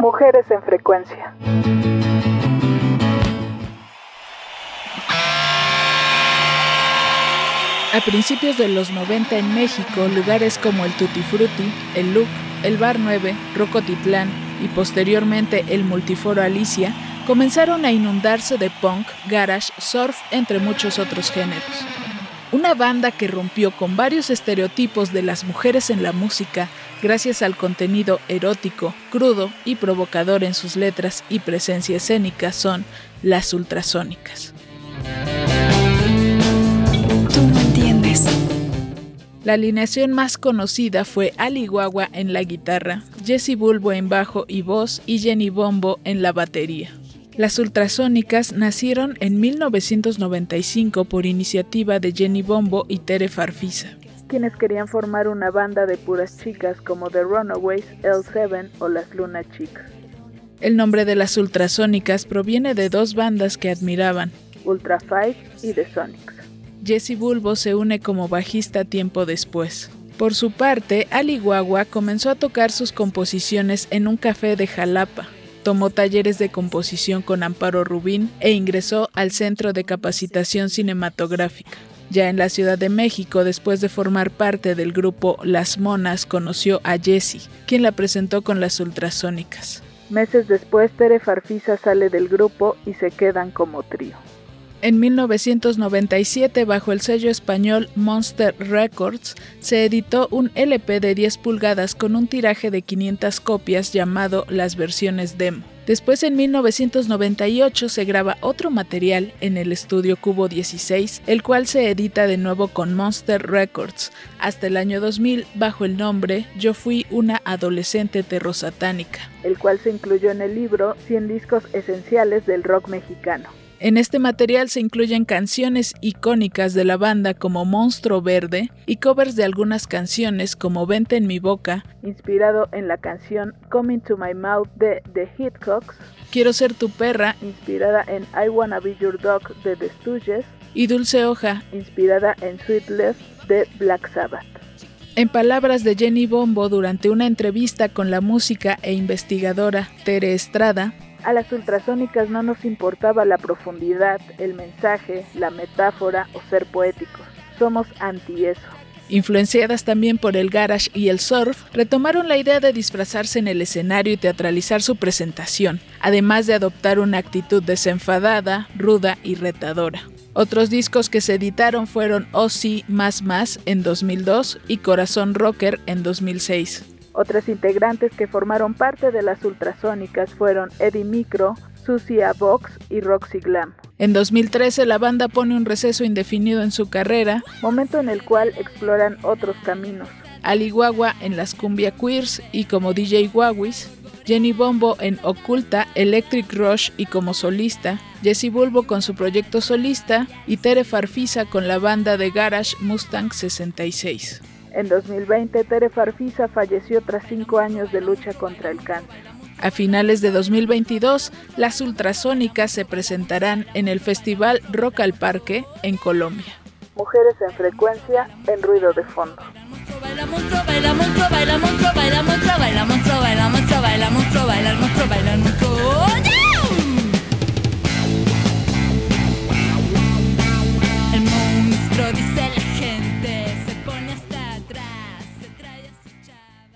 Mujeres en frecuencia. A principios de los 90 en México, lugares como el Tutti Frutti, el Look, el Bar 9, Rocotitlán y posteriormente el Multiforo Alicia comenzaron a inundarse de punk, garage, surf, entre muchos otros géneros. Una banda que rompió con varios estereotipos de las mujeres en la música gracias al contenido erótico, crudo y provocador en sus letras y presencia escénica son las ultrasónicas. Tú no entiendes. La alineación más conocida fue Ali Guagua en la guitarra, Jesse Bulbo en bajo y voz y Jenny Bombo en la batería. Las ultrasónicas nacieron en 1995 por iniciativa de Jenny Bombo y Tere Farfisa quienes querían formar una banda de puras chicas como The Runaways, L7 o las Luna Chicks. El nombre de las ultrasónicas proviene de dos bandas que admiraban, Ultra Five y The Sonics. Jesse Bulbo se une como bajista tiempo después. Por su parte, Ali Guagua comenzó a tocar sus composiciones en un café de Jalapa. Tomó talleres de composición con Amparo Rubín e ingresó al Centro de Capacitación Cinematográfica. Ya en la Ciudad de México, después de formar parte del grupo Las Monas, conoció a Jessie, quien la presentó con las ultrasónicas. Meses después, Tere Farfisa sale del grupo y se quedan como trío. En 1997, bajo el sello español Monster Records, se editó un LP de 10 pulgadas con un tiraje de 500 copias llamado Las versiones demo. Después en 1998 se graba otro material en el estudio Cubo 16, el cual se edita de nuevo con Monster Records, hasta el año 2000 bajo el nombre Yo fui una adolescente terrosatánica, el cual se incluyó en el libro 100 discos esenciales del rock mexicano. En este material se incluyen canciones icónicas de la banda como Monstruo Verde y covers de algunas canciones como Vente en mi boca, inspirado en la canción Coming to My Mouth de The Hitchcocks, Quiero ser tu perra, inspirada en I Wanna Be Your Dog de The Stooges, y Dulce Hoja, inspirada en Sweetless de Black Sabbath. En palabras de Jenny Bombo durante una entrevista con la música e investigadora Tere Estrada, a las ultrasónicas no nos importaba la profundidad, el mensaje, la metáfora o ser poéticos. Somos anti eso. Influenciadas también por el garage y el surf, retomaron la idea de disfrazarse en el escenario y teatralizar su presentación, además de adoptar una actitud desenfadada, ruda y retadora. Otros discos que se editaron fueron Oh Más Más en 2002 y Corazón Rocker en 2006. Otras integrantes que formaron parte de las ultrasónicas fueron Eddie Micro, Susia Vox y Roxy Glam. En 2013 la banda pone un receso indefinido en su carrera, momento en el cual exploran otros caminos. Ali Guagua en las Cumbia Queers y como DJ Guaguis, Jenny Bombo en Oculta, Electric Rush y como solista, Jesse Bulbo con su proyecto solista y Tere Farfisa con la banda de garage Mustang 66. En 2020, Tere Farfisa falleció tras cinco años de lucha contra el cáncer. A finales de 2022, las ultrasónicas se presentarán en el Festival Rock al Parque en Colombia. Mujeres en frecuencia en ruido de fondo. Baila, baila, baila,